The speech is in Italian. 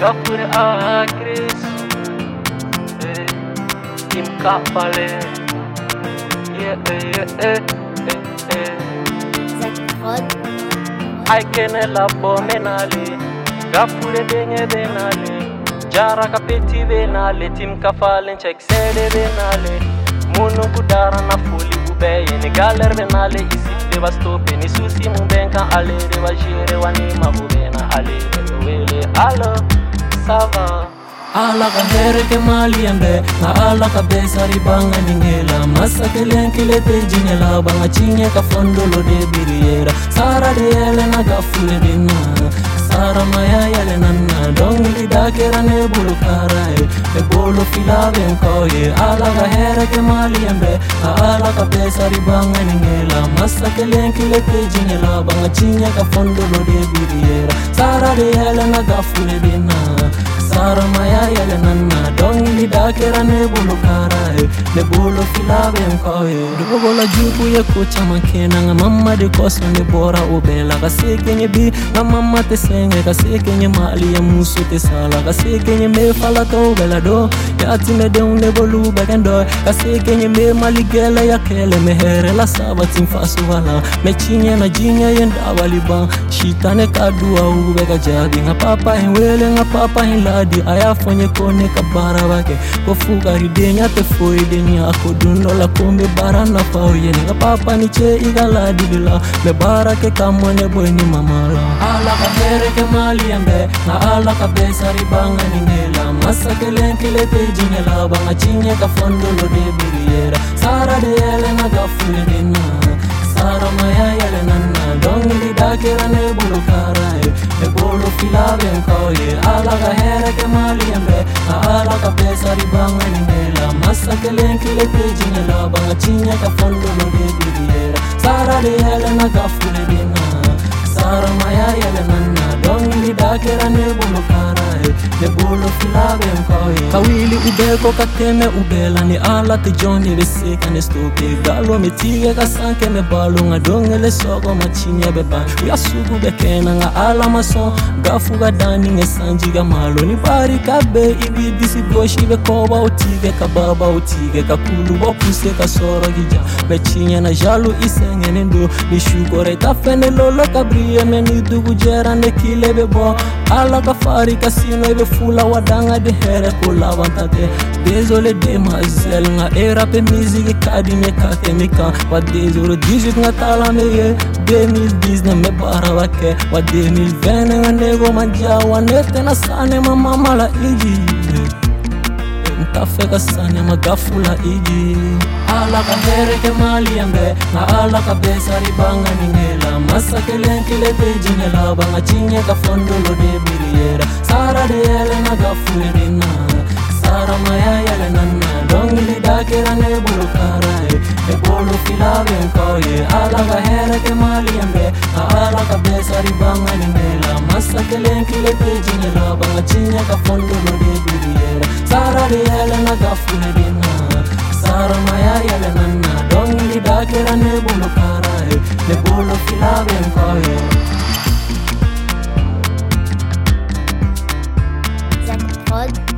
Gafure Agris eh, Tim Kapale Yeah, yeah, yeah, yeah, yeah. Ai kenela bomenale Gafure denye denale Jara kapeti venale Tim kafalen check sede venale Munu kudara na fuli ubeye Ni galer venale isi deva stope Ni susi mubenka ale deva jire Wanima ubena ale deva wele Alo, sava ala ka here ke mali yambe nga ala ka besari banga ningela. Masa kelen kile te jingela banga chinye ka fondolo de biriera. Sara de ele na ga fule dina sara maya yele nanna dongi da kera ne bulu karai e bolo filave nkoye ala ka here ke mali yambe nga ala ka besari banga ningela. Masa kelen kile te jingela banga chinye ka fondolo de biriera. Sara de ele na ga fule dina Harmaya ya nanna dongi dakera ne bulu karae ne bulu filabe mkoye Dugo gola jubu ye kucha makena nga mama di kosla ubela Kasike nye bi nga mama te Kasike nye mali ya musu tesala Kasike nye me fala ubela do Ya ati me de unle bolu bagendo Kasike nye me mali gele ya kele Me la saba timfasu wala Me na jinye yenda waliba Shitane kadua ubega jabi Nga papa henwele nga papa henladi. Hinladi ayafonye kone ka bara bake. Kofuka ridenya te foi denya akodundo la kombe bara na pao yene nga papa ni che igaladi lila me bara ke kamone bweni mamala ala ka here ke mali yambe nga ala ka besari banga ningela masa kelen kile te jingela banga chinye ka fondolo de Arabian Korean Alaga hereke Mariembe Alaga pesari bangen bela Masa kelen kile pejine la Banga chinya ka follow lo de bidiera Sara de hele na gafule bina Sara maya yele nanna Dongi di dakera ne bulu karai ne bulu filave nkoye kawili ubeko kateme ubela ni ala te joni reseka ne stope galo metige kasanke me balo nga donge le soko machinye beba. Ya sugu bekena nga ala maso gafu ga dani nge sanji ga malo. Ni bari kabe ibi bisi goshi be koba utige kababa utige kakulu bopuse kasoro gija. Bechinye na jalu isenge ne ndo ni shugore tafene lolo kabriye me ni dugu jera ne kile be alaka fari kasino ɓe fula waɗaga ɓe here ko lawantate désolé demoiselle ga erape musique kadi mi kake mi kan wa 2018 ga talameye 2019 mi barawake wa 2020 ga ndego ma jawa netena sanema mamala iji. Ntafeka sanema gafula iji. Maala kahereke mali yange Maala kabesa ribanga ningela Masa kelenkile pejinela Banga chinye kafondolo de biriera Sara de ele na gafurina Sara maya yele nana Dongili dakira nebulu karae Ebulu filave nkoye Ala kahereke mali yange Maala kabesa ribanga ningela Masa kelenkile pejinela Banga chinye kafondolo de biriera Sara de ele na gafurina harma yaya lenanna dongi dakera ne bulu karae ne bulu filabe mkoye Zagrod